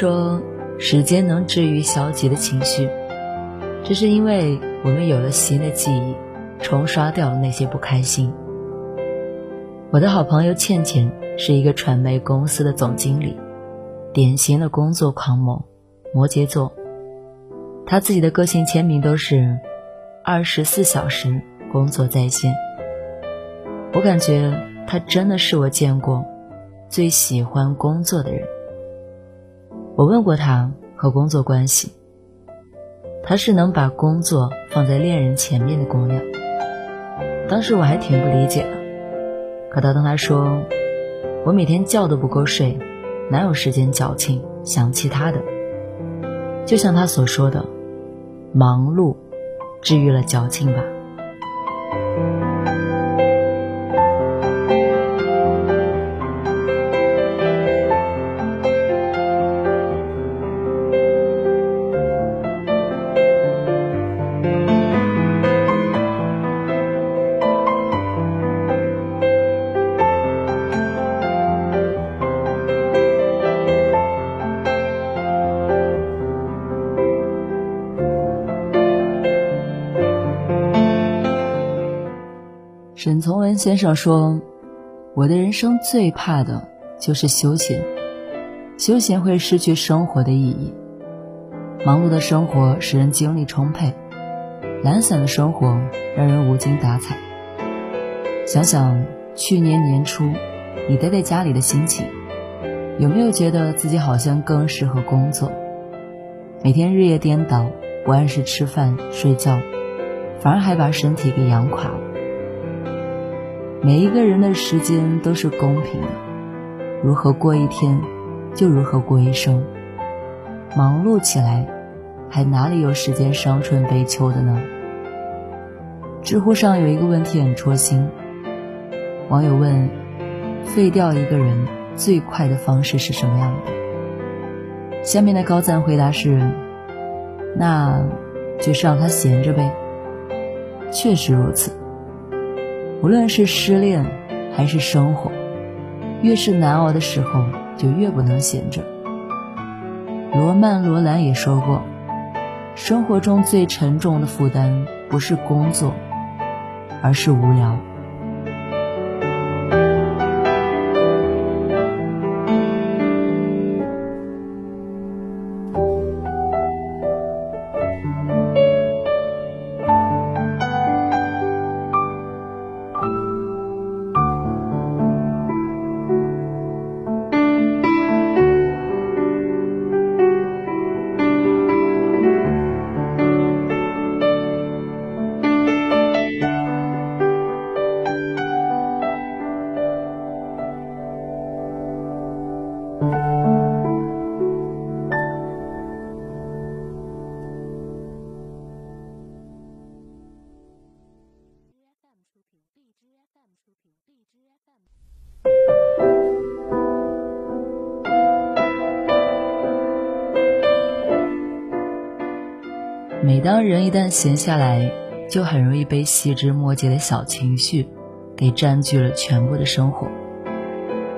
说时间能治愈消极的情绪，这是因为我们有了新的记忆，冲刷掉了那些不开心。我的好朋友倩倩是一个传媒公司的总经理，典型的工作狂魔，摩羯座。他自己的个性签名都是“二十四小时工作在线”。我感觉他真的是我见过最喜欢工作的人。我问过他和工作关系，他是能把工作放在恋人前面的姑娘。当时我还挺不理解的，可他当他说：“我每天觉都不够睡，哪有时间矫情想其他的？”就像他所说的，忙碌治愈了矫情吧。先生说：“我的人生最怕的就是休闲，休闲会失去生活的意义。忙碌的生活使人精力充沛，懒散的生活让人无精打采。想想去年年初你待在家里的心情，有没有觉得自己好像更适合工作？每天日夜颠倒，不按时吃饭睡觉，反而还把身体给养垮了。”每一个人的时间都是公平的，如何过一天，就如何过一生。忙碌起来，还哪里有时间伤春悲秋的呢？知乎上有一个问题很戳心，网友问：废掉一个人最快的方式是什么样的？下面的高赞回答是：那就是让他闲着呗。确实如此。无论是失恋还是生活，越是难熬的时候，就越不能闲着。罗曼·罗兰也说过，生活中最沉重的负担不是工作，而是无聊。当人一旦闲下来，就很容易被细枝末节的小情绪给占据了全部的生活。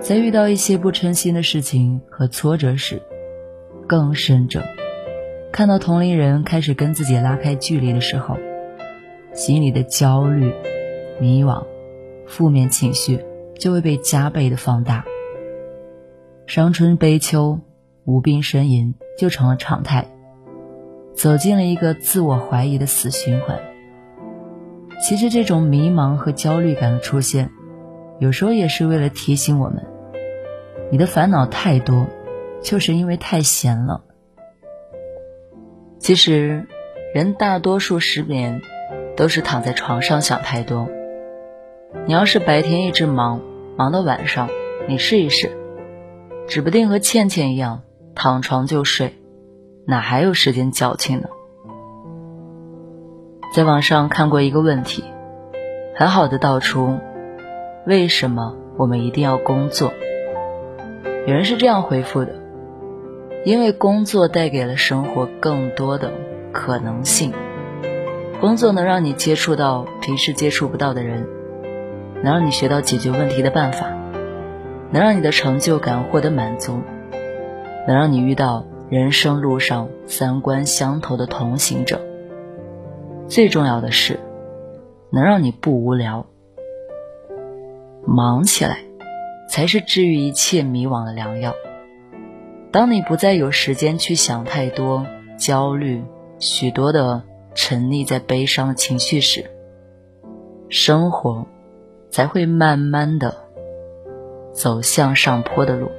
在遇到一些不称心的事情和挫折时，更甚者，看到同龄人开始跟自己拉开距离的时候，心里的焦虑、迷惘、负面情绪就会被加倍的放大，伤春悲秋、无病呻吟就成了常态。走进了一个自我怀疑的死循环。其实，这种迷茫和焦虑感的出现，有时候也是为了提醒我们：你的烦恼太多，就是因为太闲了。其实，人大多数失眠，都是躺在床上想太多。你要是白天一直忙，忙到晚上，你试一试，指不定和倩倩一样，躺床就睡，哪还有时间矫情呢？在网上看过一个问题，很好的道出为什么我们一定要工作。有人是这样回复的：因为工作带给了生活更多的可能性，工作能让你接触到平时接触不到的人，能让你学到解决问题的办法，能让你的成就感获得满足，能让你遇到人生路上三观相投的同行者。最重要的是，能让你不无聊。忙起来，才是治愈一切迷惘的良药。当你不再有时间去想太多、焦虑、许多的沉溺在悲伤的情绪时，生活才会慢慢的走向上坡的路。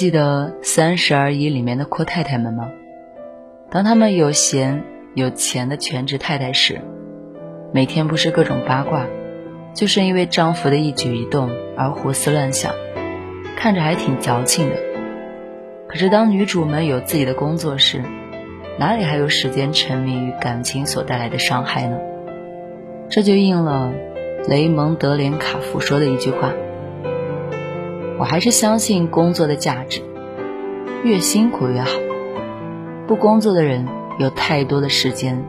记得《三十而已》里面的阔太太们吗？当他们有闲有钱的全职太太时，每天不是各种八卦，就是因为丈夫的一举一动而胡思乱想，看着还挺矫情的。可是当女主们有自己的工作时，哪里还有时间沉迷于感情所带来的伤害呢？这就应了雷蒙德·连卡夫说的一句话。我还是相信工作的价值，越辛苦越好。不工作的人有太多的时间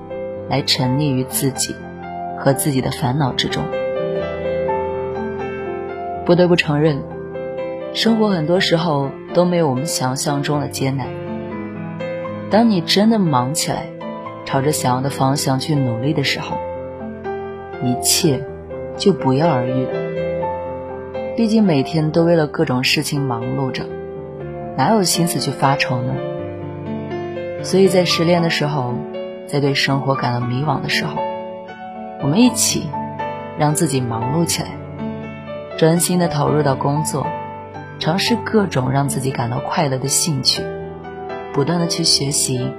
来沉溺于自己和自己的烦恼之中。不得不承认，生活很多时候都没有我们想象中的艰难。当你真的忙起来，朝着想要的方向去努力的时候，一切就不药而愈。毕竟每天都为了各种事情忙碌着，哪有心思去发愁呢？所以在失恋的时候，在对生活感到迷惘的时候，我们一起让自己忙碌起来，专心的投入到工作，尝试各种让自己感到快乐的兴趣，不断的去学习，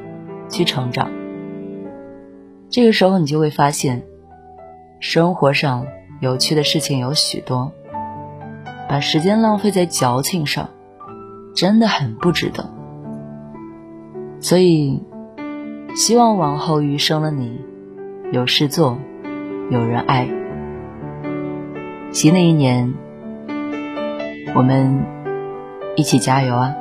去成长。这个时候你就会发现，生活上有趣的事情有许多。把时间浪费在矫情上，真的很不值得。所以，希望往后余生的你，有事做，有人爱。新的一年，我们一起加油啊！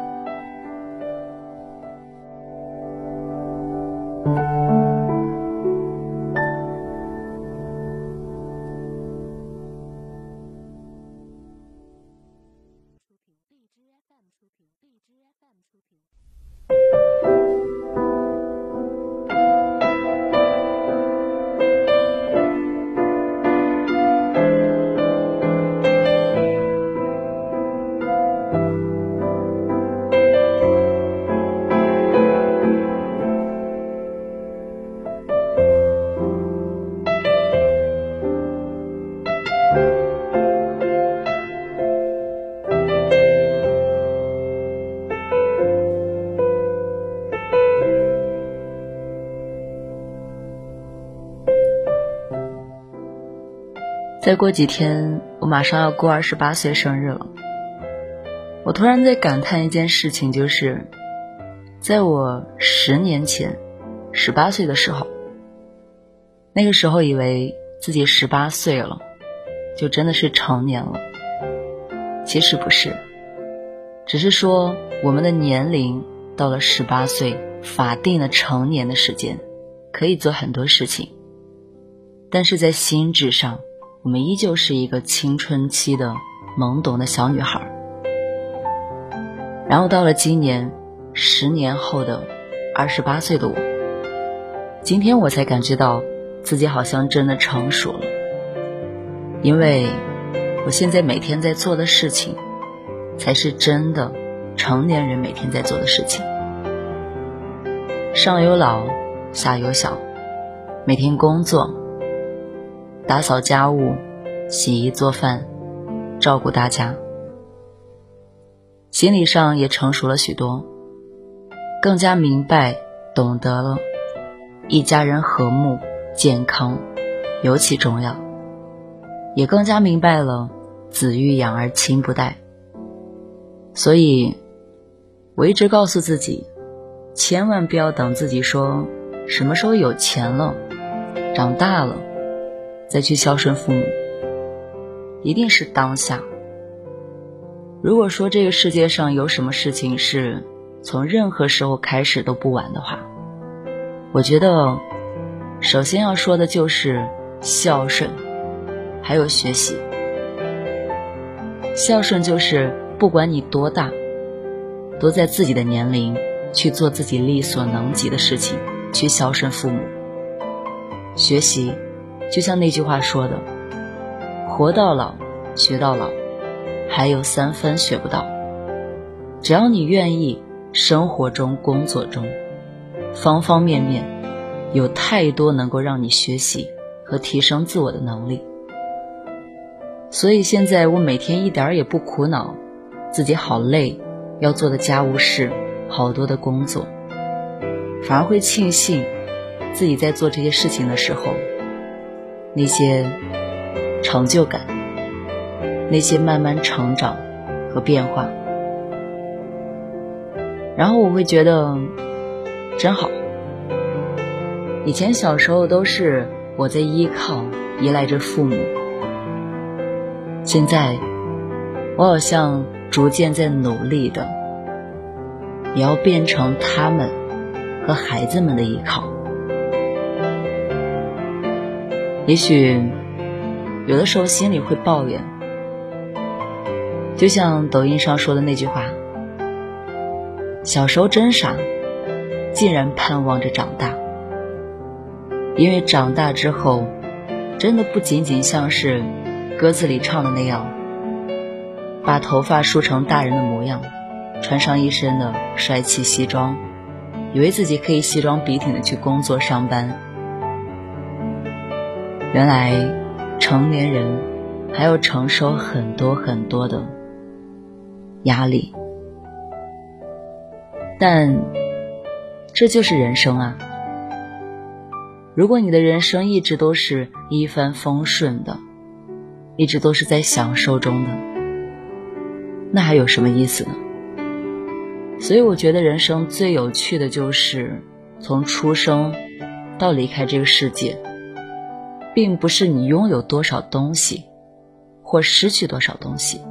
再过几天，我马上要过二十八岁生日了。我突然在感叹一件事情，就是在我十年前，十八岁的时候，那个时候以为自己十八岁了，就真的是成年了。其实不是，只是说我们的年龄到了十八岁，法定的成年的时间，可以做很多事情，但是在心智上，我们依旧是一个青春期的懵懂的小女孩。然后到了今年，十年后的二十八岁的我，今天我才感觉到自己好像真的成熟了，因为我现在每天在做的事情，才是真的成年人每天在做的事情。上有老，下有小，每天工作，打扫家务，洗衣做饭，照顾大家。心理上也成熟了许多，更加明白、懂得了一家人和睦、健康尤其重要，也更加明白了子欲养而亲不待。所以，我一直告诉自己，千万不要等自己说什么时候有钱了、长大了再去孝顺父母，一定是当下。如果说这个世界上有什么事情是从任何时候开始都不晚的话，我觉得首先要说的就是孝顺，还有学习。孝顺就是不管你多大，都在自己的年龄去做自己力所能及的事情，去孝顺父母。学习，就像那句话说的：“活到老，学到老。”还有三分学不到，只要你愿意，生活中、工作中，方方面面，有太多能够让你学习和提升自我的能力。所以现在我每天一点儿也不苦恼，自己好累，要做的家务事，好多的工作，反而会庆幸，自己在做这些事情的时候，那些成就感。那些慢慢成长和变化，然后我会觉得真好。以前小时候都是我在依靠、依赖着父母，现在我好像逐渐在努力的，也要变成他们和孩子们的依靠。也许有的时候心里会抱怨。就像抖音上说的那句话：“小时候真傻，竟然盼望着长大。因为长大之后，真的不仅仅像是歌词里唱的那样，把头发梳成大人的模样，穿上一身的帅气西装，以为自己可以西装笔挺的去工作上班。原来，成年人还要承受很多很多的。”压力，但这就是人生啊！如果你的人生一直都是一帆风顺的，一直都是在享受中的，那还有什么意思呢？所以我觉得人生最有趣的就是从出生到离开这个世界，并不是你拥有多少东西，或失去多少东西。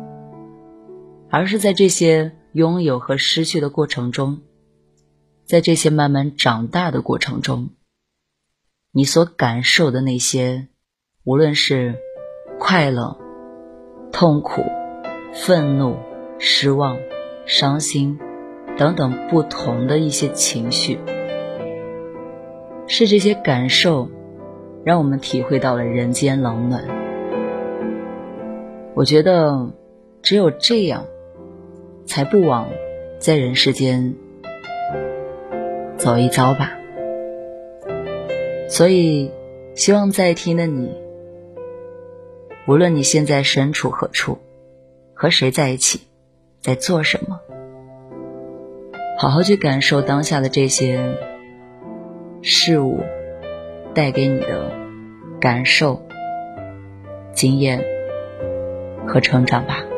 而是在这些拥有和失去的过程中，在这些慢慢长大的过程中，你所感受的那些，无论是快乐、痛苦、愤怒、失望、伤心等等不同的一些情绪，是这些感受让我们体会到了人间冷暖。我觉得，只有这样。才不枉在人世间走一遭吧。所以，希望在听的你，无论你现在身处何处，和谁在一起，在做什么，好好去感受当下的这些事物带给你的感受、经验和成长吧。